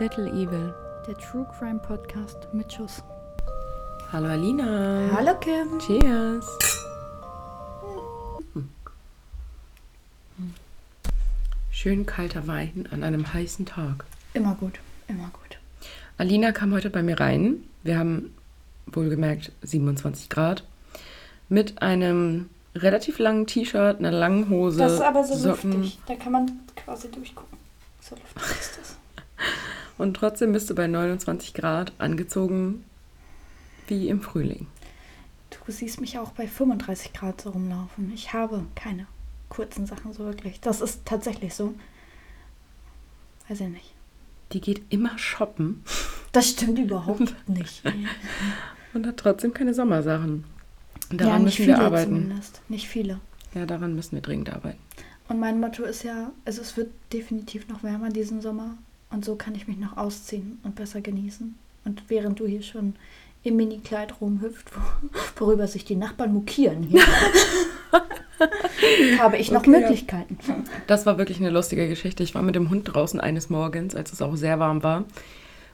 Little Evil. Der True Crime Podcast mit Schuss. Hallo Alina. Hallo Kim. Cheers. Schön kalter Wein an einem heißen Tag. Immer gut, immer gut. Alina kam heute bei mir rein. Wir haben wohlgemerkt 27 Grad. Mit einem relativ langen T-Shirt, einer langen Hose. Das ist aber so Socken. luftig. Da kann man quasi durchgucken. So luftig ist das. Und trotzdem bist du bei 29 Grad angezogen wie im Frühling. Du siehst mich auch bei 35 Grad so rumlaufen. Ich habe keine kurzen Sachen so wirklich. Das ist tatsächlich so. Weiß ich nicht. Die geht immer shoppen Das stimmt überhaupt nicht. und hat trotzdem keine Sommersachen. Und ja, daran nicht müssen wir arbeiten. zumindest. Nicht viele. Ja, daran müssen wir dringend arbeiten. Und mein Motto ist ja, also es wird definitiv noch wärmer diesen Sommer. Und so kann ich mich noch ausziehen und besser genießen. Und während du hier schon im Minikleid rumhüpft, wo- worüber sich die Nachbarn mokieren hier, habe ich noch Okay, ja. Möglichkeiten. Das war wirklich eine lustige Geschichte. Ich war mit dem Hund draußen eines Morgens, als es auch sehr warm war,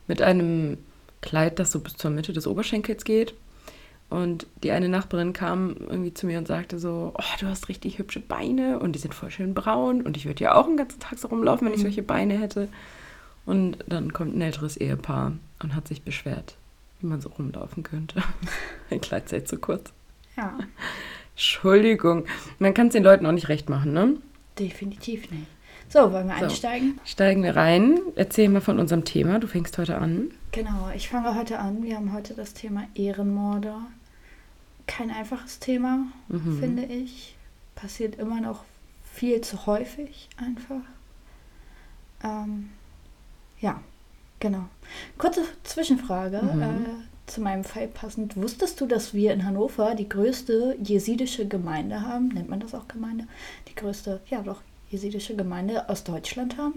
mit einem Kleid, das so bis zur Mitte des Oberschenkels geht. Und die eine Nachbarin kam irgendwie zu mir und sagte so, oh, du hast richtig hübsche Beine und die sind voll schön braun und ich würde ja auch den ganzen Tag so rumlaufen, wenn ich solche Beine hätte. Und dann kommt ein älteres Ehepaar und hat sich beschwert, wie man so rumlaufen könnte. Ein Kleid sei zu kurz. Ja, Entschuldigung. Man kann es den Leuten auch nicht recht machen, ne? definitiv nicht. So, wollen wir So. einsteigen? Steigen wir rein. Erzähl mal von unserem Thema. Du fängst heute an. Genau, ich fange heute an. Wir haben heute das Thema Ehrenmorde. Kein einfaches Thema, Mhm. finde ich. Passiert immer noch viel zu häufig einfach. Ähm, ja, genau. Kurze Zwischenfrage Mhm. äh, zu meinem Fall passend. Wusstest du, dass wir in Hannover die größte jesidische Gemeinde haben? Nennt man das auch Gemeinde? Die größte, ja doch, jesidische Gemeinde aus Deutschland haben?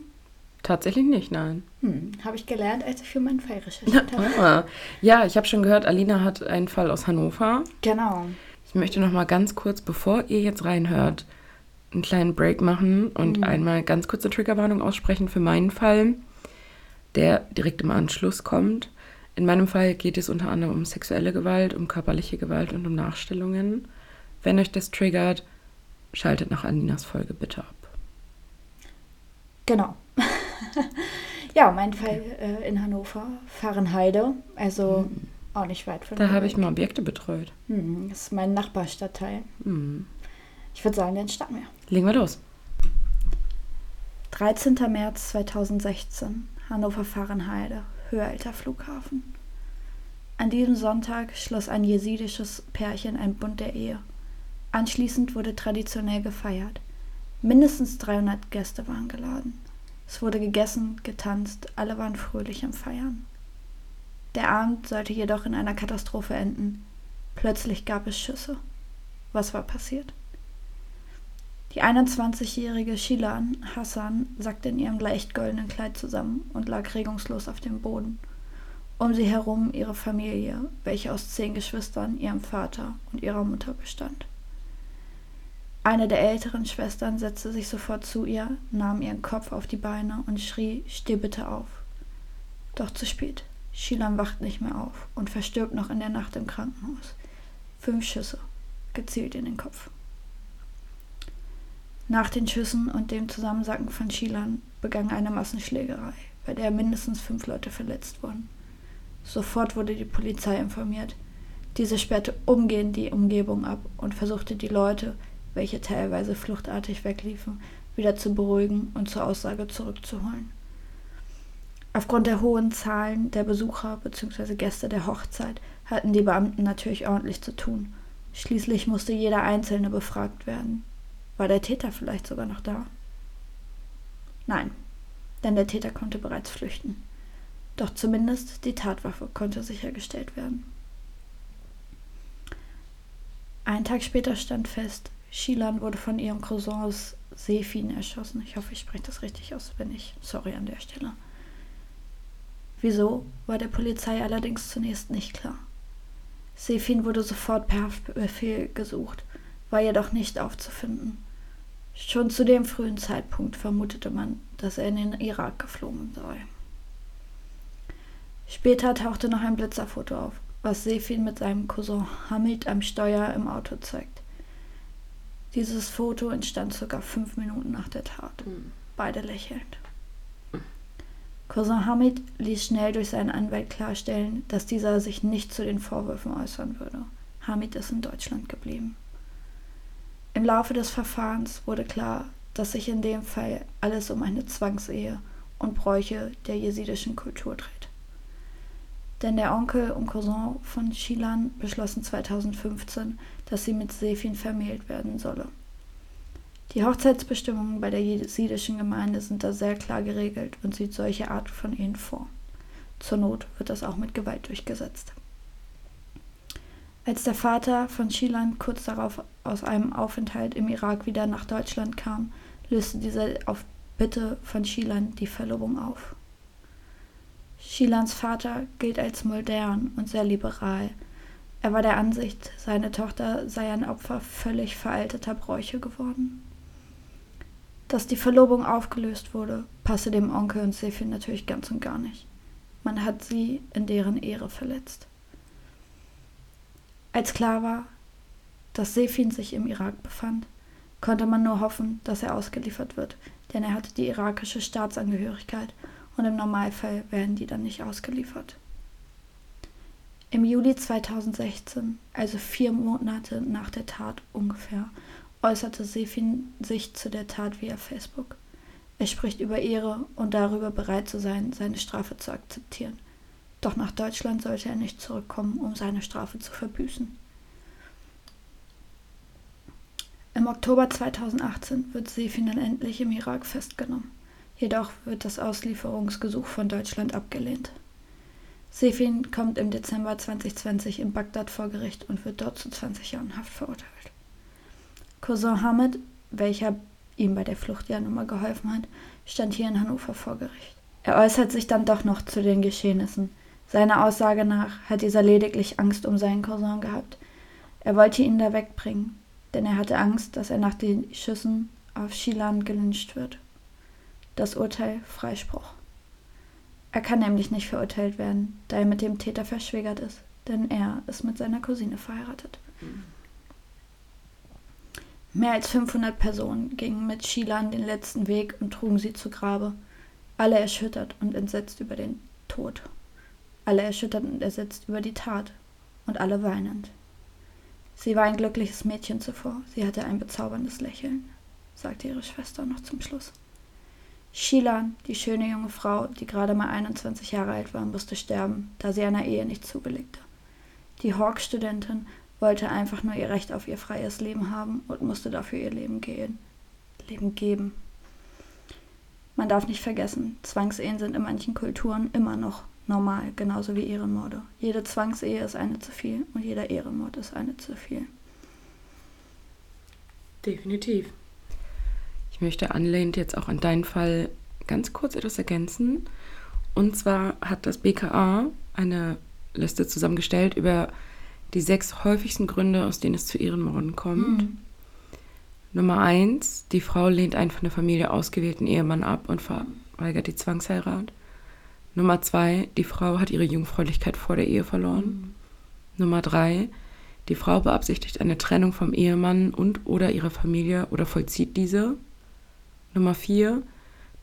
Tatsächlich nicht, nein. Hm, habe ich gelernt, als ich für meinen Fall recherchiert habe. Ah. Ja, ich habe schon gehört, Alina hat einen Fall aus Hannover. Genau. Ich möchte noch mal ganz kurz, bevor ihr jetzt reinhört, einen kleinen Break machen und Mhm. einmal ganz kurze Triggerwarnung aussprechen für meinen Fall, der direkt im Anschluss kommt. In meinem Fall geht es unter anderem um sexuelle Gewalt, um körperliche Gewalt und um Nachstellungen. Wenn euch das triggert, schaltet nach Alinas Folge bitte ab. Genau. ja, mein Fall äh, in Hannover, Fahrenheide, also auch nicht weit von Da habe ich mal Objekte betreut. Hm, das ist mein Nachbarstadtteil. Hm. Ich würde sagen, den starten wir. Legen wir los. 13. März 2016, Hannover Fahrenheide, Höhelter Flughafen. An diesem Sonntag schloss ein jesidisches Pärchen ein Bund der Ehe. Anschließend wurde traditionell gefeiert. Mindestens 300 Gäste waren geladen. Es wurde gegessen, getanzt, alle waren fröhlich am Feiern. Der Abend sollte jedoch in einer Katastrophe enden. Plötzlich gab es Schüsse. Was war passiert? Die 21-jährige Shilan Hassan sackte in ihrem leicht goldenen Kleid zusammen und lag regungslos auf dem Boden. Um sie herum ihre Familie, welche aus zehn Geschwistern, ihrem Vater und ihrer Mutter bestand. Eine der älteren Schwestern setzte sich sofort zu ihr, nahm ihren Kopf auf die Beine und schrie, steh bitte auf. Doch zu spät. Shilan wacht nicht mehr auf und verstirbt noch in der Nacht im Krankenhaus. Fünf Schüsse, gezielt in den Kopf. Nach den Schüssen und dem Zusammensacken von Shilan begann eine Massenschlägerei, bei der mindestens fünf Leute verletzt wurden. Sofort wurde die Polizei informiert. Diese sperrte umgehend die Umgebung ab und versuchte die Leute, welche teilweise fluchtartig wegliefen, wieder zu beruhigen und zur Aussage zurückzuholen. Aufgrund der hohen Zahlen der Besucher bzw. Gäste der Hochzeit hatten die Beamten natürlich ordentlich zu tun. Schließlich musste jeder Einzelne befragt werden. War der Täter vielleicht sogar noch da? Nein, denn der Täter konnte bereits flüchten. Doch zumindest die Tatwaffe konnte sichergestellt werden. Einen Tag später stand fest, Shilan wurde von ihrem Cousin aus Sefin erschossen. Ich hoffe, ich spreche das richtig aus, wenn nicht. Sorry an der Stelle. Wieso, war der Polizei allerdings zunächst nicht klar. Sefin wurde sofort per Haftbefehl gesucht, war jedoch nicht aufzufinden. Schon zu dem frühen Zeitpunkt vermutete man, dass er in den Irak geflogen sei. Später tauchte noch ein Blitzerfoto auf, was Sefin mit seinem Cousin Hamid am Steuer im Auto zeigt. Dieses Foto entstand circa fünf Minuten nach der Tat. Mhm. Beide lächelnd. Cousin Hamid ließ schnell durch seinen Anwalt klarstellen, dass dieser sich nicht zu den Vorwürfen äußern würde. Hamid ist in Deutschland geblieben. Im Laufe des Verfahrens wurde klar, dass sich in dem Fall alles um eine Zwangsehe und Bräuche der jesidischen Kultur dreht. Denn der Onkel und Cousin von Shilan beschlossen 2015, dass sie mit Sefin vermählt werden solle. Die Hochzeitsbestimmungen bei der jesidischen Gemeinde sind da sehr klar geregelt und sieht solche Art von Ehen vor. Zur Not wird das auch mit Gewalt durchgesetzt. Als der Vater von Shilan kurz darauf aus einem Aufenthalt im Irak wieder nach Deutschland kam, löste dieser auf Bitte von Shilan die Verlobung auf. Shilans Vater gilt als modern und sehr liberal. Er war der Ansicht, seine Tochter sei ein Opfer völlig veralteter Bräuche geworden. Dass die Verlobung aufgelöst wurde, passe dem Onkel und Sefin natürlich ganz und gar nicht. Man hat sie in deren Ehre verletzt. Als klar war, dass Sefin sich im Irak befand, konnte man nur hoffen, dass er ausgeliefert wird, denn er hatte die irakische Staatsangehörigkeit und im Normalfall werden die dann nicht ausgeliefert. Im Juli 2016, also vier Monate nach der Tat ungefähr, äußerte Sefin sich zu der Tat via Facebook. Er spricht über Ehre und darüber bereit zu sein, seine Strafe zu akzeptieren. Doch nach Deutschland sollte er nicht zurückkommen, um seine Strafe zu verbüßen. Im Oktober 2018 wird Sefin dann endlich im Irak festgenommen. Jedoch wird das Auslieferungsgesuch von Deutschland abgelehnt. Sefin kommt im Dezember 2020 in Bagdad vor Gericht und wird dort zu 20 Jahren Haft verurteilt. Cousin Hamid, welcher ihm bei der Flucht ja nun mal geholfen hat, stand hier in Hannover vor Gericht. Er äußert sich dann doch noch zu den Geschehnissen, seiner Aussage nach hat dieser lediglich Angst um seinen Cousin gehabt. Er wollte ihn da wegbringen, denn er hatte Angst, dass er nach den Schüssen auf Shilan gelyncht wird. Das Urteil Freispruch. Er kann nämlich nicht verurteilt werden, da er mit dem Täter verschwägert ist, denn er ist mit seiner Cousine verheiratet. Mehr als 500 Personen gingen mit Shilan den letzten Weg und trugen sie zu Grabe, alle erschüttert und entsetzt über den Tod alle erschüttert und ersetzt über die Tat und alle weinend. Sie war ein glückliches Mädchen zuvor, sie hatte ein bezauberndes Lächeln, sagte ihre Schwester noch zum Schluss. Shilan, die schöne junge Frau, die gerade mal 21 Jahre alt war, musste sterben, da sie einer Ehe nicht zubilligte. Die Hawk-Studentin wollte einfach nur ihr Recht auf ihr freies Leben haben und musste dafür ihr Leben gehen. Leben geben. Man darf nicht vergessen, Zwangsehen sind in manchen Kulturen immer noch normal, genauso wie Ehrenmorde. Jede Zwangsehe ist eine zu viel und jeder Ehrenmord ist eine zu viel. Definitiv. Ich möchte anlehnt jetzt auch an deinen Fall ganz kurz etwas ergänzen. Und zwar hat das BKA eine Liste zusammengestellt über die sechs häufigsten Gründe, aus denen es zu Ehrenmorden kommt. Mhm. Nummer eins, die Frau lehnt einen von der Familie ausgewählten Ehemann ab und verweigert die Zwangsheirat. Nummer zwei, die Frau hat ihre Jungfräulichkeit vor der Ehe verloren. Mhm. Nummer drei, die Frau beabsichtigt eine Trennung vom Ehemann und oder ihrer Familie oder vollzieht diese. Nummer vier,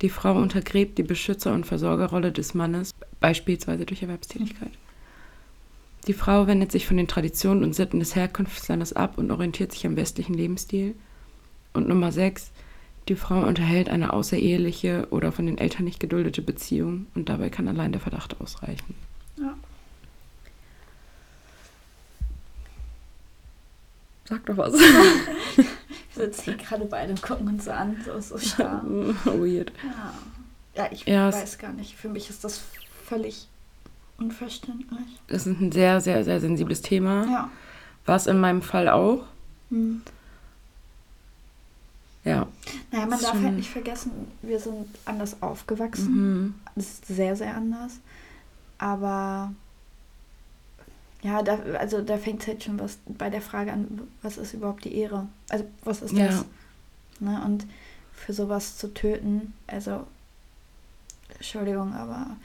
die Frau untergräbt die Beschützer- und Versorgerrolle des Mannes, beispielsweise durch Erwerbstätigkeit. Die Frau wendet sich von den Traditionen und Sitten des Herkunftslandes ab und orientiert sich am westlichen Lebensstil. Und Nummer sechs, die Frau unterhält eine außereheliche oder von den Eltern nicht geduldete Beziehung und dabei kann allein der Verdacht ausreichen. Ja. Sag doch was. Wir sitzen hier gerade beide und gucken uns so an, so, so starr. Weird. Ja, ja ich ja, weiß gar nicht. Für mich ist das völlig unverständlich. Das ist ein sehr, sehr, sehr sensibles Thema. Ja. War es in meinem Fall auch. Hm. Ja. Naja, man darf halt nicht vergessen, wir sind anders aufgewachsen. Mhm. Das ist sehr, sehr anders. Aber ja, da, also da fängt halt schon was bei der Frage an, was ist überhaupt die Ehre? Also was ist das? Ja. Ne? Und für sowas zu töten, also Entschuldigung, aber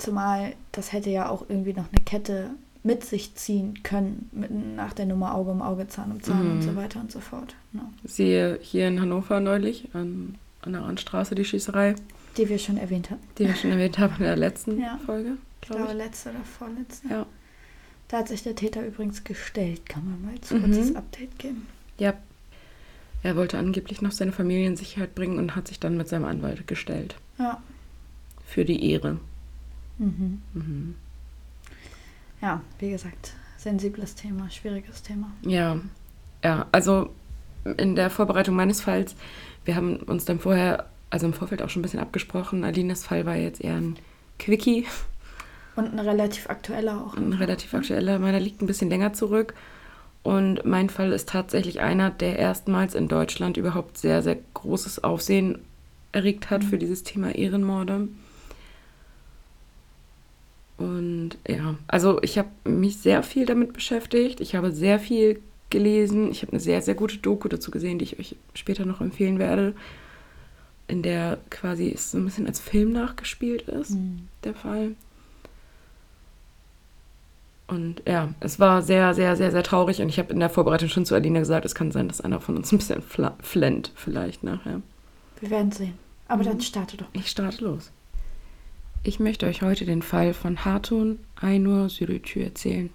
Zumal das hätte ja auch irgendwie noch eine Kette mit sich ziehen können, mit, nach der Nummer Auge um Auge, Zahn um Zahn Mhm. und so weiter und so fort. Ja. Siehe hier in Hannover neulich an, an der Randstraße die Schießerei, Die wir schon erwähnt hatten. die wir schon erwähnt haben in der letzten Ja. Folge, Ich glaube letzte oder vorletzte. Ja. Da hat sich der Täter übrigens gestellt, kann man mal als Mhm. kurzes Update geben. Ja. Er wollte angeblich noch seine Familie in Sicherheit bringen und hat sich dann mit seinem Anwalt gestellt. Ja. Für die Ehre. Mhm. Mhm. Ja, wie gesagt, sensibles Thema, schwieriges Thema. Ja, ja, also in der Vorbereitung meines Falls, wir haben uns dann vorher, also im Vorfeld auch schon ein bisschen abgesprochen. Alines Fall war jetzt eher ein Quickie, Und ein relativ aktueller auch. ein relativ aktueller. Meiner liegt ein bisschen länger zurück. Und mein Fall ist tatsächlich einer, der erstmals in Deutschland überhaupt sehr, sehr großes Aufsehen erregt hat für dieses Thema Ehrenmorde. Und ja, also ich habe mich sehr viel damit beschäftigt. Ich habe sehr viel gelesen. Ich habe eine sehr, sehr gute Doku dazu gesehen, die ich euch später noch empfehlen werde, in der quasi es so ein bisschen als Film nachgespielt ist, Mhm. der Fall. Und ja, es war sehr, sehr, sehr, sehr traurig. Und ich habe in der Vorbereitung schon zu Alina gesagt, es kann sein, dass einer von uns ein bisschen flennt, vielleicht nachher. Wir werden sehen. Aber Mhm. dann starte doch. Ich starte los. Ich möchte euch heute den Fall von Hatun Aynur Sürütü erzählen.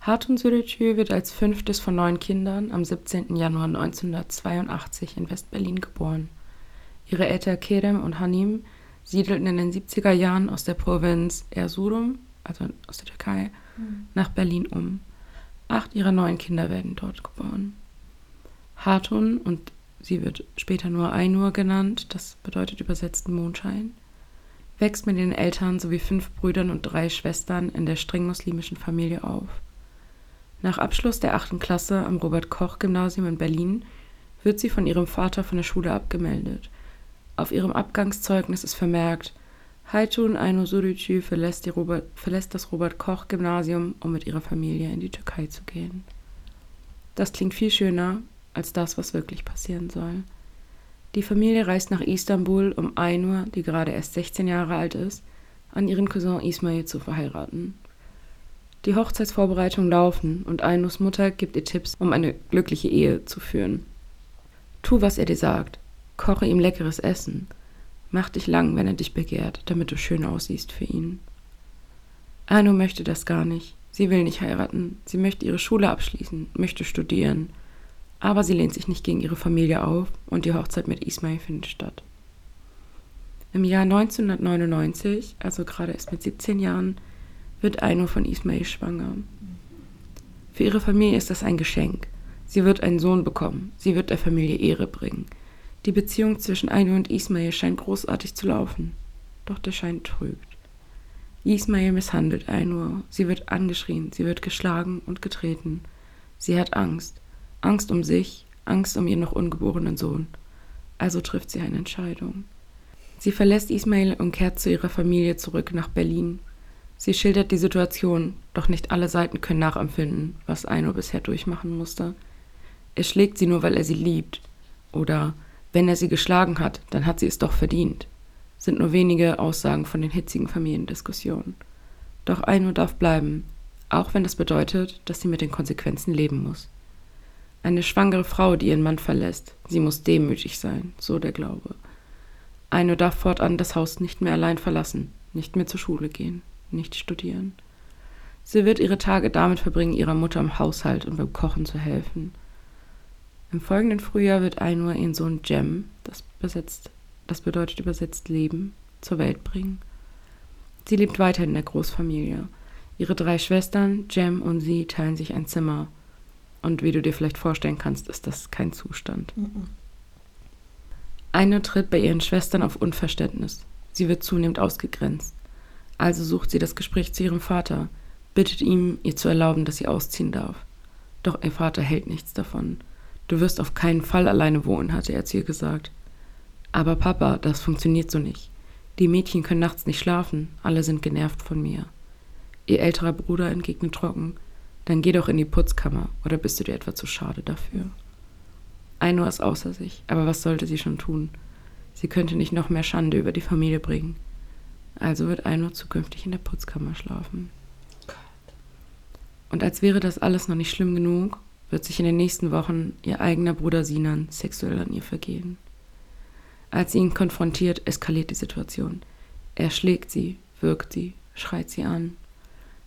Hatun Sürütü wird als fünftes von neun Kindern am 17. Januar 1982 in West-Berlin geboren. Ihre Eltern Kerem und Hanim siedelten in den 70er Jahren aus der Provinz Erzurum, also aus der Türkei, nach Berlin um. Acht ihrer neun Kinder werden dort geboren. Hatun, und sie wird später nur Ainur genannt, das bedeutet übersetzt Mondschein, wächst mit den Eltern sowie fünf Brüdern und drei Schwestern in der streng muslimischen Familie auf. Nach Abschluss der achten Klasse am Robert-Koch-Gymnasium in Berlin wird sie von ihrem Vater von der Schule abgemeldet. Auf ihrem Abgangszeugnis ist vermerkt, Haytun Aynur Sürücü verlässt, Robert, verlässt das Robert-Koch-Gymnasium, um mit ihrer Familie in die Türkei zu gehen. Das klingt viel schöner als das, was wirklich passieren soll. Die Familie reist nach Istanbul, um Aynur, die gerade erst 16 Jahre alt ist, an ihren Cousin Ismail zu verheiraten. Die Hochzeitsvorbereitungen laufen und Aynurs Mutter gibt ihr Tipps, um eine glückliche Ehe zu führen. Tu, was er dir sagt. Koche ihm leckeres Essen. Mach dich lang, wenn er dich begehrt, damit du schön aussiehst für ihn. Aynur möchte das gar nicht. Sie will nicht heiraten. Sie möchte ihre Schule abschließen, möchte studieren. Aber sie lehnt sich nicht gegen ihre Familie auf und die Hochzeit mit Ismail findet statt. Im Jahr 1999, also gerade erst mit 17 Jahren, wird Ainur von Ismail schwanger. Für ihre Familie ist das ein Geschenk. Sie wird einen Sohn bekommen. Sie wird der Familie Ehre bringen. Die Beziehung zwischen Ainur und Ismail scheint großartig zu laufen. Doch der Schein trügt. Ismail misshandelt Ainur. Sie wird angeschrien, sie wird geschlagen und getreten. Sie hat Angst. Angst um sich, Angst um ihren noch ungeborenen Sohn. Also trifft sie eine Entscheidung. Sie verlässt Ismail und kehrt zu ihrer Familie zurück nach Berlin. Sie schildert die Situation, doch nicht alle Seiten können nachempfinden, was Aino bisher durchmachen musste. Er schlägt sie nur, weil er sie liebt. Oder wenn er sie geschlagen hat, dann hat sie es doch verdient. Sind nur wenige Aussagen von den hitzigen Familiendiskussionen. Doch Aino darf bleiben, auch wenn das bedeutet, dass sie mit den Konsequenzen leben muss. Eine schwangere Frau, die ihren Mann verlässt, sie muss demütig sein, so der Glaube. Aino darf fortan das Haus nicht mehr allein verlassen, nicht mehr zur Schule gehen, nicht studieren. Sie wird ihre Tage damit verbringen, ihrer Mutter im Haushalt und beim Kochen zu helfen. Im folgenden Frühjahr wird Ainur ihren Sohn Jem, das, besetzt, das bedeutet übersetzt Leben, zur Welt bringen. Sie lebt weiter in der Großfamilie. Ihre drei Schwestern, Jem und sie, teilen sich ein Zimmer. Und wie du dir vielleicht vorstellen kannst, ist das kein Zustand. Mhm. Eine tritt bei ihren Schwestern auf Unverständnis. Sie wird zunehmend ausgegrenzt. Also sucht sie das Gespräch zu ihrem Vater, bittet ihm, ihr zu erlauben, dass sie ausziehen darf. Doch ihr Vater hält nichts davon. Du wirst auf keinen Fall alleine wohnen, hatte er zu ihr gesagt. Aber Papa, das funktioniert so nicht. Die Mädchen können nachts nicht schlafen, alle sind genervt von mir. Ihr älterer Bruder entgegnet trocken, dann geh doch in die Putzkammer, oder bist du dir etwa zu schade dafür? Ainur ist außer sich, aber was sollte sie schon tun? Sie könnte nicht noch mehr Schande über die Familie bringen. Also wird Aino zukünftig in der Putzkammer schlafen. Und als wäre das alles noch nicht schlimm genug, wird sich in den nächsten Wochen ihr eigener Bruder Sinan sexuell an ihr vergehen. Als sie ihn konfrontiert, eskaliert die Situation. Er schlägt sie, wirkt sie, schreit sie an.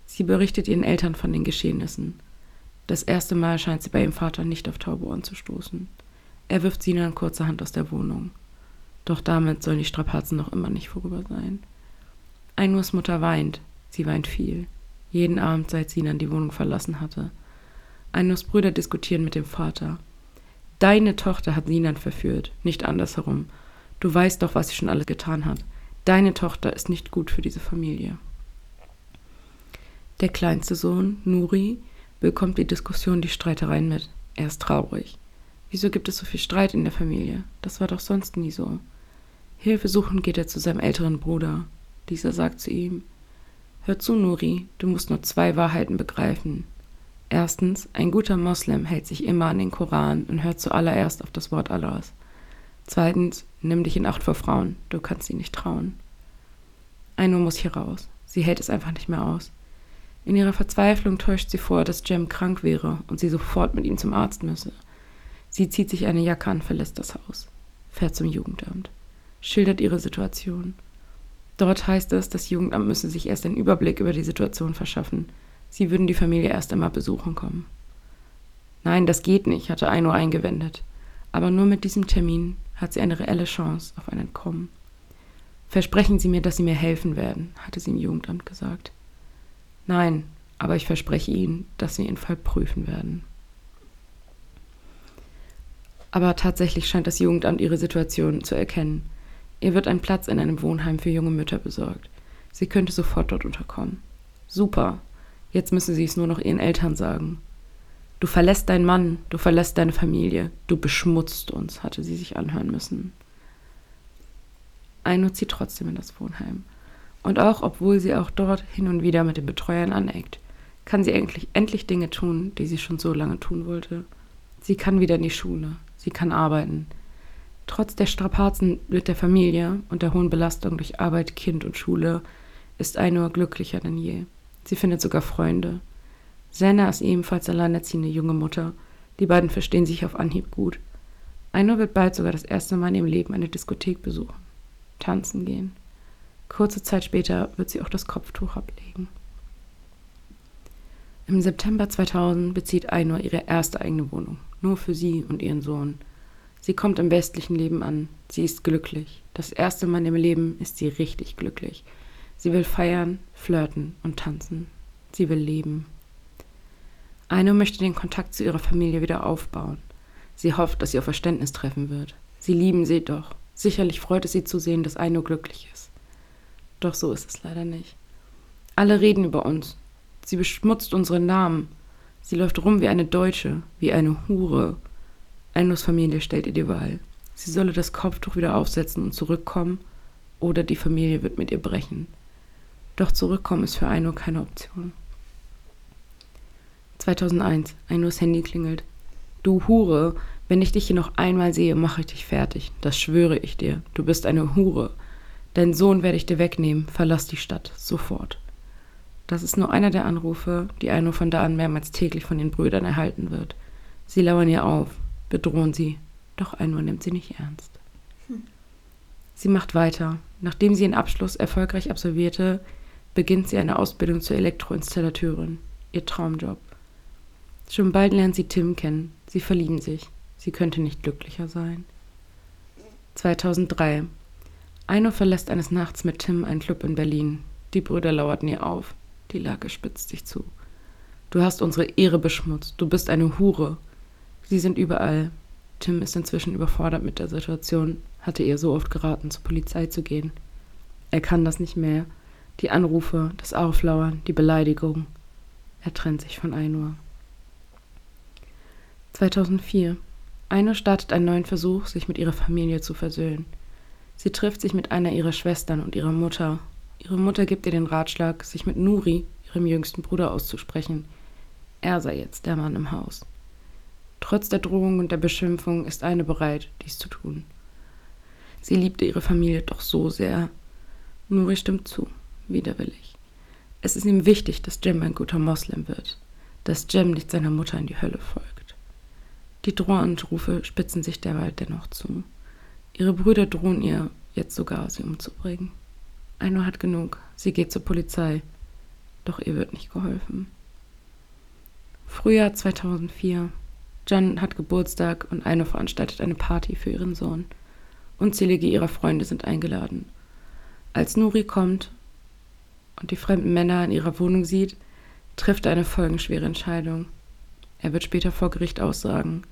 Sie berichtet ihren Eltern von den Geschehnissen. Das erste Mal scheint sie bei ihrem Vater nicht auf taube Ohren zu stoßen. Er wirft Sinan kurzerhand aus der Wohnung. Doch damit sollen die Strapazen noch immer nicht vorüber sein. Einurs Mutter weint. Sie weint viel. Jeden Abend, seit Sinan die Wohnung verlassen hatte. Einurs Brüder diskutieren mit dem Vater. Deine Tochter hat Sinan verführt, nicht andersherum. Du weißt doch, was sie schon alles getan hat. Deine Tochter ist nicht gut für diese Familie. Der kleinste Sohn, Nuri, bekommt die Diskussion, die Streitereien mit. Er ist traurig. Wieso gibt es so viel Streit in der Familie? Das war doch sonst nie so. Hilfe suchen geht er zu seinem älteren Bruder. Dieser sagt zu ihm, Hör zu, Nuri, du musst nur zwei Wahrheiten begreifen. Erstens, ein guter Moslem hält sich immer an den Koran und hört zuallererst auf das Wort Allahs. Zweitens, nimm dich in Acht vor Frauen, du kannst sie nicht trauen. Aino muss hier raus. Sie hält es einfach nicht mehr aus. In ihrer Verzweiflung täuscht sie vor, dass Jem krank wäre und sie sofort mit ihm zum Arzt müsse. Sie zieht sich eine Jacke an, verlässt das Haus, fährt zum Jugendamt, schildert ihre Situation. Dort heißt es, das Jugendamt müsse sich erst einen Überblick über die Situation verschaffen. Sie würden die Familie erst einmal besuchen kommen. Nein, das geht nicht, hatte Aino eingewendet. Aber nur mit diesem Termin hat sie eine reelle Chance auf ein Entkommen. Versprechen Sie mir, dass Sie mir helfen werden, hatte sie im Jugendamt gesagt. Nein, aber ich verspreche Ihnen, dass wir Ihren Fall prüfen werden. Aber tatsächlich scheint das Jugendamt ihre Situation zu erkennen. Ihr wird ein Platz in einem Wohnheim für junge Mütter besorgt. Sie könnte sofort dort unterkommen. Super. Jetzt müssen Sie es nur noch Ihren Eltern sagen. Du verlässt deinen Mann, du verlässt deine Familie, du beschmutzt uns, hatte sie sich anhören müssen. Aino zieht trotzdem in das Wohnheim. Und auch obwohl sie auch dort hin und wieder mit den Betreuern aneckt, kann sie eigentlich endlich Dinge tun, die sie schon so lange tun wollte. Sie kann wieder in die Schule, sie kann arbeiten. Trotz der Strapazen mit der Familie und der hohen Belastung durch Arbeit, Kind und Schule ist Ainur glücklicher denn je. Sie findet sogar Freunde. Senna ist ebenfalls alleinerziehende junge Mutter. Die beiden verstehen sich auf Anhieb gut. Ainur wird bald sogar das erste Mal in ihrem Leben eine Diskothek besuchen tanzen gehen. Kurze Zeit später wird sie auch das Kopftuch ablegen. Im September 2000 bezieht Ainur ihre erste eigene Wohnung, nur für sie und ihren Sohn. Sie kommt im westlichen Leben an. Sie ist glücklich. Das erste Mal im Leben ist sie richtig glücklich. Sie will feiern, flirten und tanzen. Sie will leben. Ainur möchte den Kontakt zu ihrer Familie wieder aufbauen. Sie hofft, dass sie auf Verständnis treffen wird. Sie lieben sie doch. Sicherlich freut es sie zu sehen, dass Aino glücklich ist. Doch so ist es leider nicht. Alle reden über uns. Sie beschmutzt unseren Namen. Sie läuft rum wie eine Deutsche, wie eine Hure. Ainos Familie stellt ihr die Wahl. Sie solle das Kopftuch wieder aufsetzen und zurückkommen, oder die Familie wird mit ihr brechen. Doch zurückkommen ist für Aino keine Option. 2001. Ainos Handy klingelt. Du Hure, wenn ich dich hier noch einmal sehe, mache ich dich fertig. Das schwöre ich dir. Du bist eine Hure. Deinen Sohn werde ich dir wegnehmen. Verlass die Stadt. Sofort. Das ist nur einer der Anrufe, die Aino von da an mehrmals täglich von den Brüdern erhalten wird. Sie lauern ihr auf, bedrohen sie. Doch Aino nimmt sie nicht ernst. Hm. Sie macht weiter. Nachdem sie ihren Abschluss erfolgreich absolvierte, beginnt sie eine Ausbildung zur Elektroinstallateurin. Ihr Traumjob. Schon bald lernt sie Tim kennen. Sie verlieben sich. Sie könnte nicht glücklicher sein. 2003. Aino verlässt eines Nachts mit Tim einen Club in Berlin. Die Brüder lauerten ihr auf. Die Lage spitzt sich zu. Du hast unsere Ehre beschmutzt. Du bist eine Hure. Sie sind überall. Tim ist inzwischen überfordert mit der Situation, hatte ihr so oft geraten, zur Polizei zu gehen. Er kann das nicht mehr. Die Anrufe, das Auflauern, die Beleidigung. Er trennt sich von Ainur. 2004. Eine startet einen neuen Versuch, sich mit ihrer Familie zu versöhnen. Sie trifft sich mit einer ihrer Schwestern und ihrer Mutter. Ihre Mutter gibt ihr den Ratschlag, sich mit Nuri, ihrem jüngsten Bruder, auszusprechen. Er sei jetzt der Mann im Haus. Trotz der Drohung und der Beschimpfung ist eine bereit, dies zu tun. Sie liebte ihre Familie doch so sehr. Nuri stimmt zu, widerwillig. Es ist ihm wichtig, dass Jem ein guter Moslem wird, dass Jem nicht seiner Mutter in die Hölle folgt. Die Drohanrufe spitzen sich derweil dennoch zu. Ihre Brüder drohen ihr, jetzt sogar sie umzubringen. Einur hat genug, sie geht zur Polizei, doch ihr wird nicht geholfen. Frühjahr 2004. John hat Geburtstag und Einur veranstaltet eine Party für ihren Sohn. Unzählige ihrer Freunde sind eingeladen. Als Nuri kommt und die fremden Männer in ihrer Wohnung sieht, trifft er eine folgenschwere Entscheidung. Er wird später vor Gericht aussagen.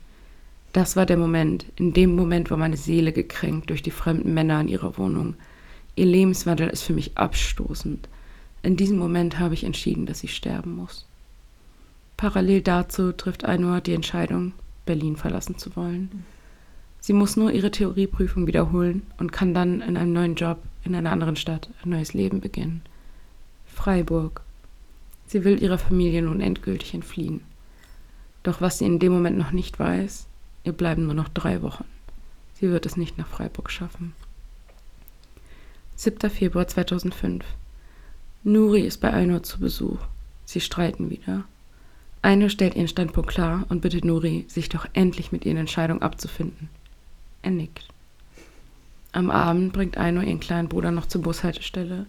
Das war der Moment, in dem Moment war meine Seele gekränkt durch die fremden Männer in ihrer Wohnung. Ihr Lebenswandel ist für mich abstoßend. In diesem Moment habe ich entschieden, dass sie sterben muss. Parallel dazu trifft Ainur die Entscheidung, Berlin verlassen zu wollen. Sie muss nur ihre Theorieprüfung wiederholen und kann dann in einem neuen Job in einer anderen Stadt ein neues Leben beginnen. Freiburg. Sie will ihrer Familie nun endgültig entfliehen. Doch was sie in dem Moment noch nicht weiß, ihr bleiben nur noch drei Wochen. Sie wird es nicht nach Freiburg schaffen. 7. Februar 2005. Nuri ist bei Ainur zu Besuch. Sie streiten wieder. Ainur stellt ihren Standpunkt klar und bittet Nuri, sich doch endlich mit ihren Entscheidungen abzufinden. Er nickt. Am Abend bringt Ainur ihren kleinen Bruder noch zur Bushaltestelle.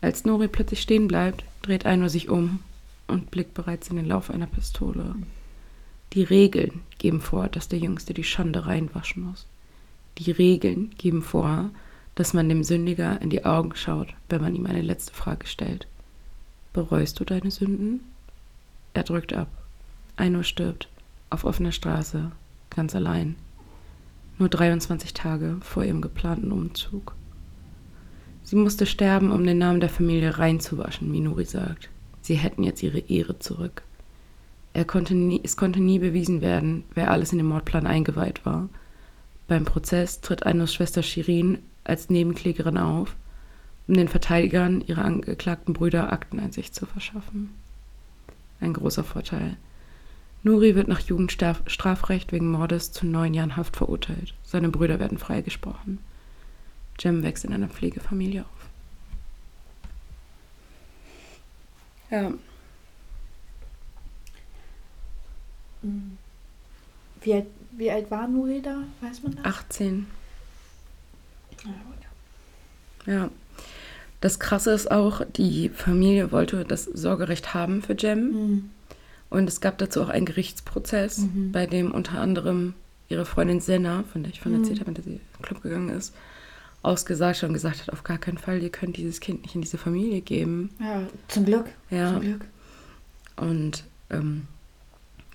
Als Nuri plötzlich stehen bleibt, dreht Ainur sich um und blickt bereits in den Lauf einer Pistole. Die Regeln geben vor, dass der Jüngste die Schande reinwaschen muss. Die Regeln geben vor, dass man dem Sündiger in die Augen schaut, wenn man ihm eine letzte Frage stellt. Bereust du deine Sünden? Er drückt ab. Einur stirbt, auf offener Straße, ganz allein. Nur 23 Tage vor ihrem geplanten Umzug. Sie musste sterben, um den Namen der Familie reinzuwaschen, wie Nuri sagt. Sie hätten jetzt ihre Ehre zurück. Er konnte nie, es konnte nie bewiesen werden, wer alles in den Mordplan eingeweiht war. Beim Prozess tritt Einurs Schwester Shirin als Nebenklägerin auf, um den Verteidigern ihrer angeklagten Brüder Akteneinsicht zu verschaffen. Ein großer Vorteil. Nuri wird nach Jugendstrafrecht wegen Mordes zu neun Jahren Haft verurteilt. Seine Brüder werden freigesprochen. Jem wächst in einer Pflegefamilie auf. Ja, Wie alt, wie alt war Nuri da? Weiß man das? 18. Ja. Das Krasse ist auch, die Familie wollte das Sorgerecht haben für Jem. Mhm. Und es gab dazu auch einen Gerichtsprozess, Mhm. bei dem unter anderem ihre Freundin Senna, von der ich von Mhm. erzählt habe, mit der sie in den Club gegangen ist, ausgesagt hat und gesagt hat, auf gar keinen Fall, ihr könnt dieses Kind nicht in diese Familie geben. Ja, zum Glück. Ja. Zum Glück. Und ähm,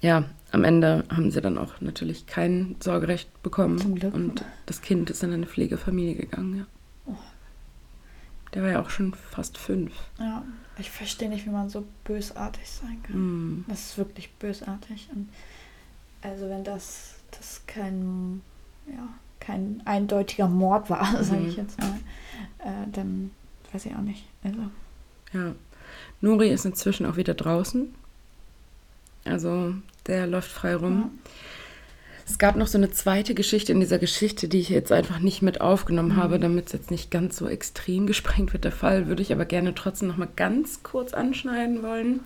ja, am Ende haben sie dann auch natürlich kein Sorgerecht bekommen. Zum Glück. Und das Kind ist in eine Pflegefamilie gegangen, ja. Oh. Der war ja auch schon fast fünf. Ja, ich verstehe nicht, wie man so bösartig sein kann. Hm. Das ist wirklich bösartig. Und also wenn das, das kein, ja, kein eindeutiger Mord war, sage ich Mhm. jetzt mal, äh, dann weiß ich auch nicht. Also, Ja. Nuri ist inzwischen auch wieder draußen. Also der läuft frei rum. ja. Es gab noch so eine zweite Geschichte in dieser Geschichte, die ich jetzt einfach nicht mit aufgenommen Mhm. habe, damit es jetzt nicht ganz so extrem gesprengt wird, der Fall, würde ich aber gerne trotzdem noch mal ganz kurz anschneiden wollen.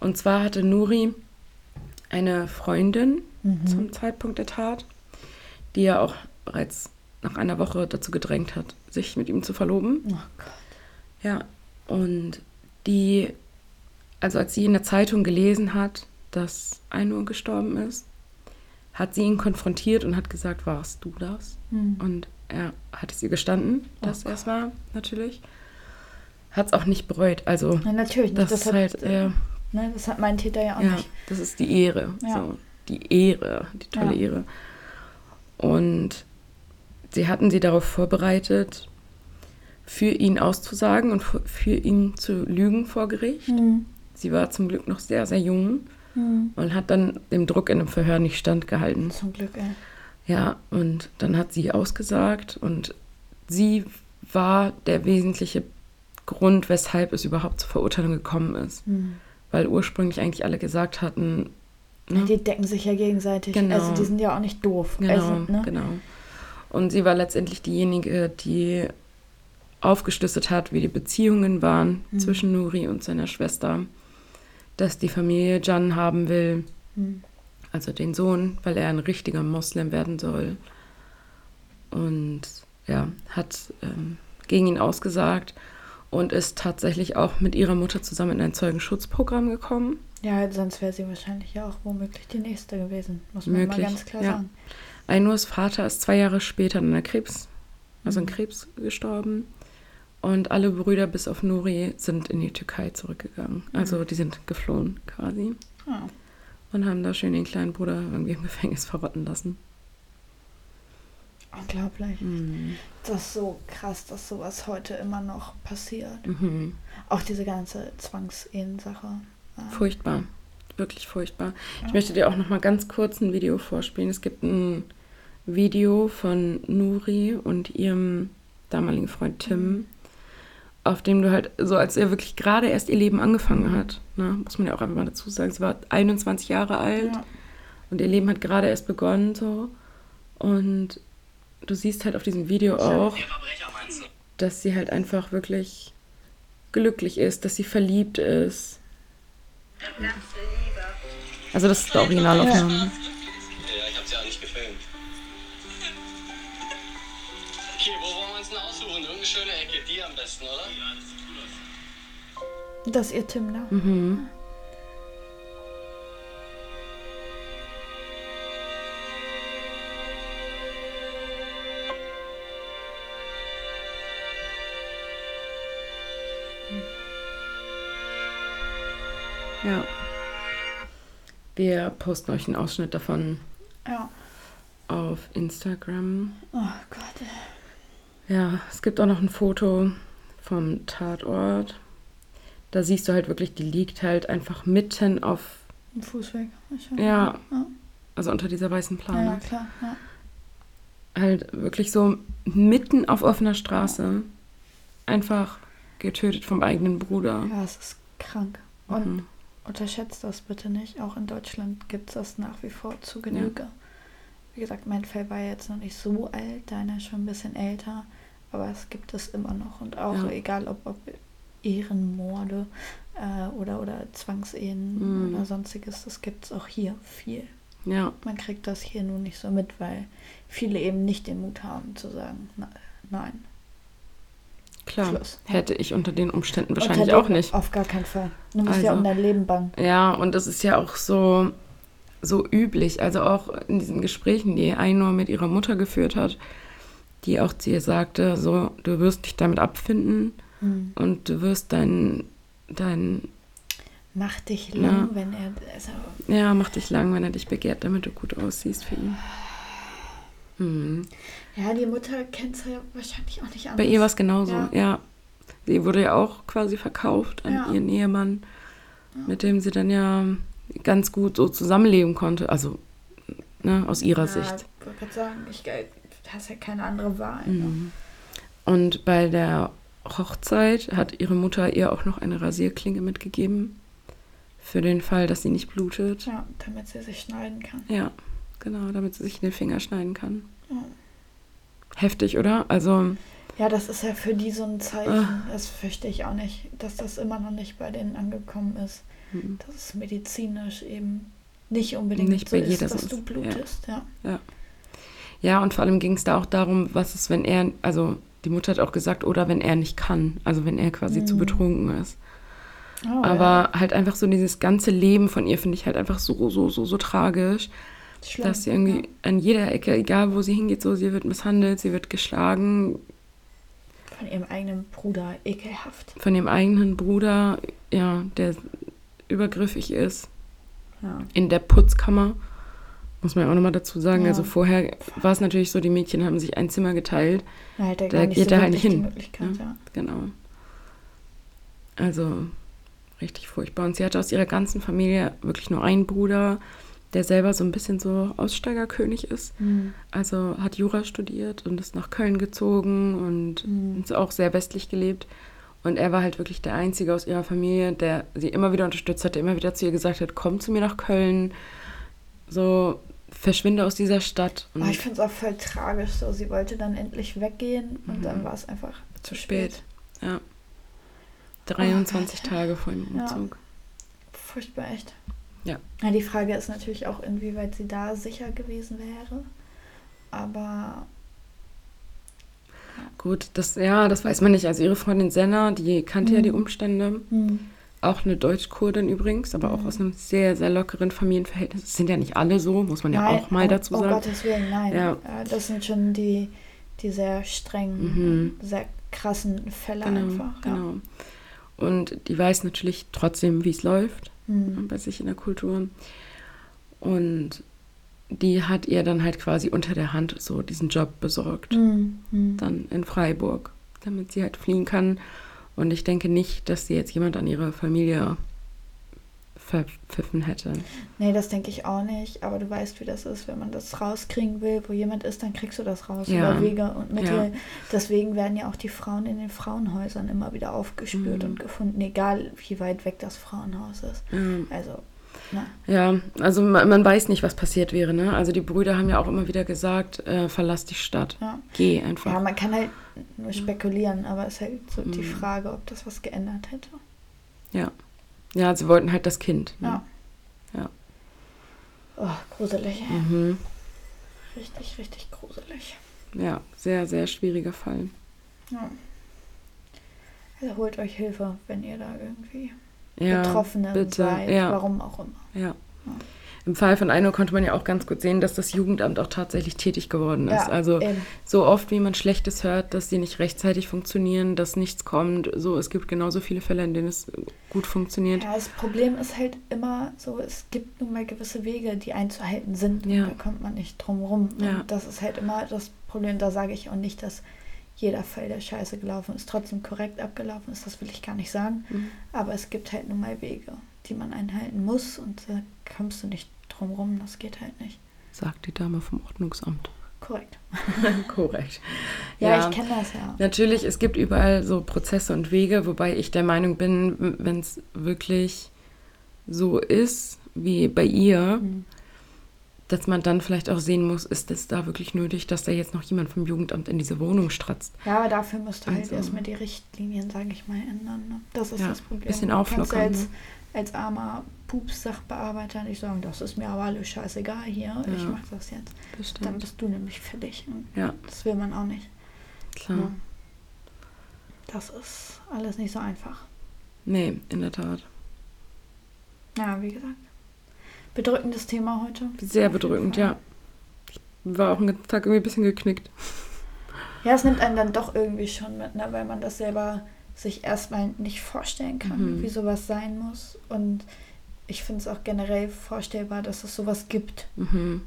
Und zwar hatte Nuri eine Freundin Mhm. zum Zeitpunkt der Tat, die ja auch bereits nach einer Woche dazu gedrängt hat, sich mit ihm zu verloben. Oh Gott. Ja, und die, also als sie in der Zeitung gelesen hat, dass Einur gestorben ist, hat sie ihn konfrontiert und hat gesagt, warst du das? Hm. Und er hat es ihr gestanden, dass Oh er es war, natürlich. Hat es auch nicht bereut. Also, Ja, natürlich nicht. das, Das, ist hat, halt, äh, ne, das hat mein Täter ja auch ja, nicht. das ist die Ehre. Ja. So, die Ehre, die tolle Ja. Ehre. Und sie hatten sie darauf vorbereitet, für ihn auszusagen und für- ihn zu lügen vor Gericht. Hm. Sie war zum Glück noch sehr, sehr jung Hm. und hat dann dem Druck in einem Verhör nicht standgehalten. Zum Glück, ey. Ja, und dann hat sie ausgesagt und sie war der wesentliche Grund, weshalb es überhaupt zur Verurteilung gekommen ist. Hm. Weil ursprünglich eigentlich alle gesagt hatten, ne, die decken sich ja gegenseitig. Genau. Also die sind ja auch nicht doof. genau, Also, ne? genau. Und sie war letztendlich diejenige, die aufgeschlüsselt hat, wie die Beziehungen waren Mhm. zwischen Nuri und seiner Schwester, dass die Familie Jan haben will, Mhm. also den Sohn, weil er ein richtiger Moslem werden soll. Und ja, hat ähm, gegen ihn ausgesagt und ist tatsächlich auch mit ihrer Mutter zusammen in ein Zeugenschutzprogramm gekommen. Ja, sonst wäre sie wahrscheinlich ja auch womöglich die nächste gewesen, muss man Möglich, mal ganz klar ja. sagen. Ainurs Vater ist zwei Jahre später an einer Krebs, also an Mhm. Krebs gestorben. Und alle Brüder bis auf Nuri sind in die Türkei zurückgegangen. Also die sind geflohen quasi. Ja. Und haben da schön den kleinen Bruder irgendwie im Gefängnis verrotten lassen. Unglaublich. Mhm. Das ist so krass, dass sowas heute immer noch passiert. Mhm. Auch diese ganze Zwangsehen-Sache. Furchtbar. Wirklich furchtbar. Ich Ja. möchte dir auch noch mal ganz kurz ein Video vorspielen. Es gibt ein Video von Nuri und ihrem damaligen Freund Tim, auf dem du halt so, als er wirklich gerade erst ihr Leben angefangen hat, ne, muss man ja auch einfach mal dazu sagen, sie war 21 Jahre alt Ja. und ihr Leben hat gerade erst begonnen so und du siehst halt auf diesem Video auch, dass sie halt einfach wirklich glücklich ist, dass sie verliebt ist. Also das ist der Originalaufnahme. Ja, ich hab's ja auch nicht gefilmt. Okay, wo wollen wir uns denn aussuchen? Irgendeine schöne Ecke, besten, oder? Ja, das sieht gut aus. Das ist ihr Tim da. Mhm. Ja. Wir posten euch einen Ausschnitt davon Ja. auf Instagram. Oh Gott. Ja, es gibt auch noch ein Foto vom Tatort. Da siehst du halt wirklich, die liegt halt einfach mitten auf, Ein Fußweg. Ja. Ja, also unter dieser weißen ja, Plane. ja klar. Ja. Halt wirklich so mitten auf offener Straße. Einfach getötet vom eigenen Bruder. ja, es ist krank. Und Mhm. unterschätzt das bitte nicht. Auch in Deutschland gibt es das nach wie vor zu Genüge. Wie gesagt, mein Fall war jetzt noch nicht so alt, deiner schon ein bisschen älter. Aber es gibt es immer noch. Und auch Ja. egal, ob, ob Ehrenmorde äh, oder, oder Zwangsehen Mhm. oder sonstiges, das gibt es auch hier viel. Ja, Man kriegt das hier nur nicht so mit, weil viele eben nicht den Mut haben zu sagen, na, nein. klar. Schluss. Hätte ich unter den Umständen wahrscheinlich auch nicht. Auf gar keinen Fall. Du musst ja Also- um dein Leben bangen. Ja, und das ist ja auch so, so üblich. Also auch in diesen Gesprächen, die Ainur mit ihrer Mutter geführt hat, die auch zu ihr sagte, so, du wirst dich damit abfinden Mhm. und du wirst dein, dein, Mach dich Ja. lang, wenn er. Also, ja, mach dich lang, wenn er dich begehrt, damit du gut aussiehst für ihn. Mhm. ja, die Mutter kennt es ja wahrscheinlich auch nicht anders. Bei ihr war es genauso, Ja. ja. Sie wurde ja auch quasi verkauft an Ja. ihren Ehemann, mit dem sie dann ja ganz gut so zusammenleben konnte. Also, ne, aus ihrer ja, Sicht. Ich wollte gerade sagen, ich äh, hast ja keine andere Wahl. Ne? Mhm. Und bei der Hochzeit hat ihre Mutter ihr auch noch eine Rasierklinge mitgegeben. Für den Fall, dass sie nicht blutet. Ja, damit sie sich schneiden kann. Ja, genau, damit sie sich den Finger schneiden kann. Ja. Heftig, oder? Also, Ja, das ist ja für die so ein Zeichen. Ah. Das fürchte ich auch nicht, dass das immer noch nicht bei denen angekommen ist. mhm. Dass es medizinisch eben nicht unbedingt Nicht so bei ist, dass du ist, blutest. Ja. ja, und vor allem ging es da auch darum, was ist, wenn er, also die Mutter hat auch gesagt, oder wenn er nicht kann, also wenn er quasi zu Mhm. betrunken ist. Oh, Aber halt einfach so dieses ganze Leben von ihr finde ich halt einfach so, so, so, so tragisch. ja. Schlimm. dass sie irgendwie Ja. an jeder Ecke, egal wo sie hingeht, so sie wird misshandelt, sie wird geschlagen Von ihrem eigenen Bruder ekelhaft. von ihrem eigenen Bruder, ja, der übergriffig ist, Ja. in der Putzkammer. Muss man ja auch nochmal dazu sagen. Ja. Also vorher war es natürlich so, die Mädchen haben sich ein Zimmer geteilt. Er Da geht so er halt nicht hin, ja. Genau. Also richtig furchtbar. Und sie hatte aus ihrer ganzen Familie wirklich nur einen Bruder, der selber so ein bisschen so Aussteigerkönig ist. Mhm. Also hat Jura studiert und ist nach Köln gezogen und Mhm. ist auch sehr westlich gelebt. Und er war halt wirklich der Einzige aus ihrer Familie, der sie immer wieder unterstützt hat, der immer wieder zu ihr gesagt hat, komm zu mir nach Köln. So, verschwinde aus dieser Stadt. Und Aber ich finde es auch voll tragisch. So, sie wollte dann endlich weggehen und Mhm. dann war es einfach zu spät. Ja. 23 Tage vor dem Ja. Umzug. Furchtbar echt. Ja. ja. Die Frage ist natürlich auch, inwieweit sie da sicher gewesen wäre. Aber Gut, das, ja, das weiß man nicht. Also ihre Freundin Senna, die kannte ja Mhm. die Umstände. Auch eine Deutschkurdin übrigens, aber auch Mhm. aus einem sehr, sehr lockeren Familienverhältnis. Es sind ja nicht alle so, muss man ja Nein, auch mal um- dazu um sagen. Gottes Willen, nein. Ja. Das sind schon die, die sehr strengen, Mhm. sehr krassen Fälle Genau, einfach. Ja. genau. Und die weiß natürlich trotzdem, wie es läuft Mhm. bei sich in der Kultur. Und die hat ihr dann halt quasi unter der Hand so diesen Job besorgt. Mhm. Mhm. Dann in Freiburg, damit sie halt fliehen kann. Und ich denke nicht, dass sie jetzt jemand an ihre Familie verpfiffen hätte. Nee, das denke ich auch nicht. Aber du weißt, wie das ist. Wenn man das rauskriegen will, wo jemand ist, dann kriegst du das raus. Ja. Über Wege und Mittel. Ja. Deswegen werden ja auch die Frauen in den Frauenhäusern immer wieder aufgespürt Mhm. und gefunden, egal wie weit weg das Frauenhaus ist. Ja. Also, na, Ja, also man, man weiß nicht, was passiert wäre. Ne? Also die Brüder haben ja auch immer wieder gesagt, äh, verlass die Stadt. ja. Geh einfach. Ja, man kann halt nur spekulieren, aber es ist halt so die Mhm. Frage, ob das was geändert hätte. Ja. Ja, sie wollten halt das Kind. Ne? Ja. Ja. Oh, gruselig. Mhm. Richtig, richtig gruselig. Ja, sehr, sehr schwieriger Fall. Ja. Also holt euch Hilfe, wenn ihr da irgendwie Ja, Betroffene bitte. seid, Ja. warum auch immer. Ja. Im Fall von Eino konnte man ja auch ganz gut sehen, dass das Jugendamt auch tatsächlich tätig geworden ist. Also eben. so oft, wie man Schlechtes hört, dass die nicht rechtzeitig funktionieren, dass nichts kommt. So, es gibt genauso viele Fälle, in denen es gut funktioniert. Ja, das Problem ist halt immer so, es gibt nun mal gewisse Wege, die einzuhalten sind. Ja. Da kommt man nicht drum rum. Und das ist halt immer das Problem. Da sage ich auch nicht, dass jeder Fall, der scheiße gelaufen ist, trotzdem korrekt abgelaufen ist. Das will ich gar nicht sagen. Mhm. Aber es gibt halt nun mal Wege, die man einhalten muss. Und da kommst du nicht drum rum. Das geht halt nicht. Sagt die Dame vom Ordnungsamt. Korrekt. Korrekt. Ja, ich kenne das ja. Natürlich, es gibt überall so Prozesse und Wege, wobei ich der Meinung bin, wenn es wirklich so ist wie bei ihr, Mhm. Dass man dann vielleicht auch sehen muss, ist es da wirklich nötig, dass da jetzt noch jemand vom Jugendamt in diese Wohnung stratzt. Ja, aber dafür musst du halt Also- erstmal die Richtlinien, sage ich mal, ändern. Ne? Das ist Ja, das Problem. bisschen auflockern, Als, ne? als armer Pups-Sachbearbeiter nicht sagen, das ist mir aber alles scheißegal hier, ich Ja. mache das jetzt. Dann Bestimmt. bist du nämlich fertig. Ja, das will man auch nicht. klar. Ne? Das ist alles nicht so einfach. Nee, in der Tat. Ja, wie gesagt. Bedrückendes Thema heute. Sehr bedrückend, ja. Ich war auch einen Tag irgendwie ein bisschen geknickt. Ja, es nimmt einen dann doch irgendwie schon mit, ne? weil man das selber sich erstmal nicht vorstellen kann, Mhm. wie sowas sein muss. Und ich finde es auch generell vorstellbar, dass es sowas gibt. Mhm.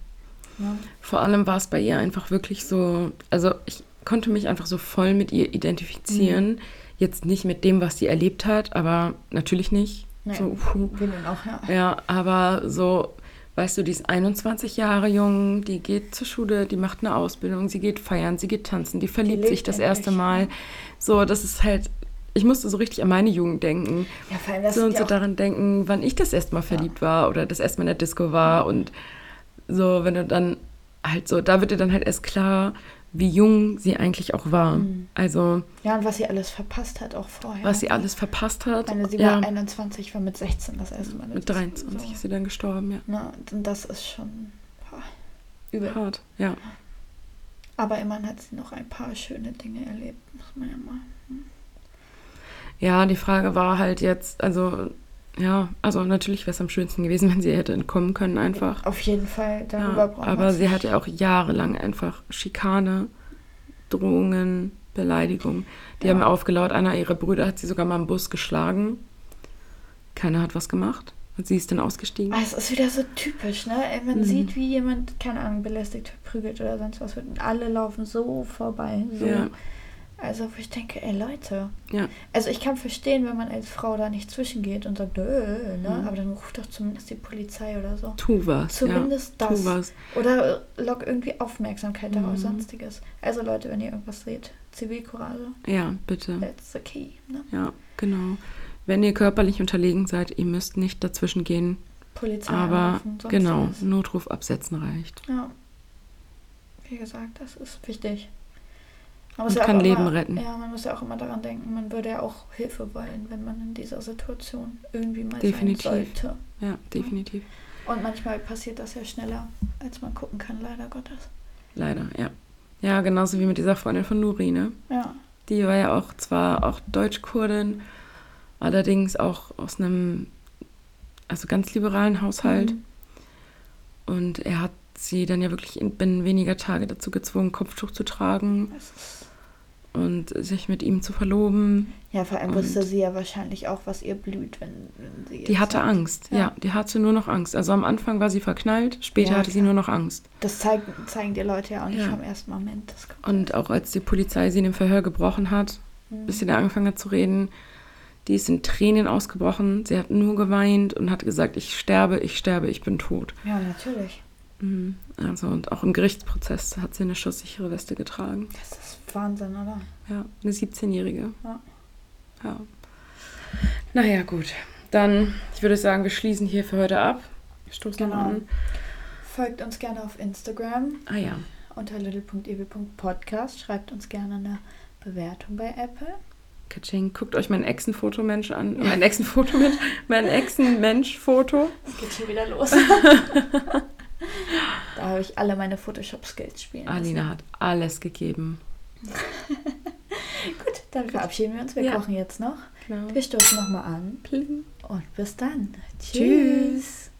Ne? Vor allem war es bei ihr einfach wirklich so, also ich konnte mich einfach so voll mit ihr identifizieren. Mhm. Jetzt nicht mit dem, was sie erlebt hat, aber natürlich nicht. Nee. So, puh. Auch, ja. Ja, aber so, weißt du, die ist 21 Jahre jung, die geht zur Schule, die macht eine Ausbildung, sie geht feiern, sie geht tanzen, die verliebt lebt sich das erste Mal. So, das ist halt, ich musste so richtig an meine Jugend denken. Ja, vor allem das so und so ja daran denken, wann ich das erste Mal verliebt war oder das erste Mal in der Disco war und so, wenn du dann halt so, da wird dir dann halt erst klar, wie jung sie eigentlich auch war. Mhm. Also, ja, und was sie alles verpasst hat auch vorher. was sie alles verpasst hat. Ich meine, sie ja, war 21, war mit 16 das erste Mal. mit 23 ist sie dann gestorben, ja. So. Und das ist schon boah, übel. Hart, ja. Aber immerhin hat sie noch ein paar schöne Dinge erlebt, muss man ja mal. Ja, die Frage war halt jetzt, also, ja, also natürlich wäre es am schönsten gewesen, wenn sie hätte entkommen können einfach. Auf jeden Fall, darüber Ja, brauchen aber sie hatte auch jahrelang einfach Schikane, Drohungen, Beleidigung. Die Ja. haben aufgelaut, einer ihrer Brüder hat sie sogar mal im Bus geschlagen. Keiner hat was gemacht. Und sie ist dann ausgestiegen. Ah, Es ist wieder so typisch, ne? Man Mhm. sieht, wie jemand, keine Ahnung, belästigt, verprügelt oder sonst was wird. Und alle laufen so vorbei. So. Ja. Also, wo ich denke, ey Leute. Ja, Also, ich kann verstehen, wenn man als Frau da nicht zwischengeht und sagt, äh, ne? Mhm. Aber dann ruft doch zumindest die Polizei oder so. tu was. Zumindest ja, das. Tu was. Oder äh, lock irgendwie Aufmerksamkeit darauf, Mhm. sonstiges. Also, Leute, wenn ihr irgendwas seht, Zivilcourage, Ja, bitte. that's the key. Ne? Ja, genau. Wenn ihr körperlich unterlegen seid, ihr müsst nicht dazwischen gehen, Polizei Aber anrufen, genau, was. Notruf absetzen reicht. Ja. Wie gesagt, das ist wichtig. Man Und ja kann Leben immer, retten. Ja, man muss ja auch immer daran denken, man würde ja auch Hilfe wollen, wenn man in dieser Situation irgendwie mal Definitiv. sein sollte. Ja, definitiv. Und manchmal passiert das ja schneller, als man gucken kann, leider Gottes. Leider, ja. Ja, genauso wie mit dieser Freundin von Nuri, ne? Ja. Die war ja auch zwar auch Deutsch-Kurdin, allerdings auch aus einem also ganz liberalen Haushalt. Mhm. Und er hat sie dann ja wirklich in binnen weniger Tage dazu gezwungen, Kopftuch zu tragen Das ist, und sich mit ihm zu verloben. ja, vor allem Und- wusste sie ja wahrscheinlich auch, was ihr blüht, wenn, wenn sie. Die hatte sagt- Angst, ja. Ja. die hatte nur noch Angst. Also am Anfang war sie verknallt, später Ja, hatte sie klar. nur noch Angst. Das zeigen, zeigen die Leute ja auch nicht Ja. vom ersten Moment. Und auch als die Polizei sie in dem Verhör gebrochen hat, Mhm. bis sie da angefangen hat zu reden, die ist in Tränen ausgebrochen. Sie hat nur geweint und hat gesagt, ich sterbe, ich sterbe, ich bin tot. Ja, natürlich. Mhm. Also und auch im Gerichtsprozess hat sie eine schusssichere Weste getragen. Das ist Wahnsinn, oder? Ja, eine 17-Jährige. Ja. Ja. Naja, gut. Dann, ich würde sagen, wir schließen hier für heute ab. Wir stoßen Genau. nochmal an. Folgt uns gerne auf Instagram Ah ja. unter little.ew.podcast. Schreibt uns gerne eine Bewertung bei Apple. Katsching, guckt euch mein Echsenfotomensch an. Mein Echsenfotomensch, mein Echsenmensch-Foto. Es geht schon wieder los. da habe ich alle meine Photoshop-Skills spielen. lassen. Alina hat alles gegeben. Dann verabschieden wir uns. Wir Ja. kochen jetzt noch. Genau. Wir stoßen nochmal an. Pling. Und bis dann. Tschüss.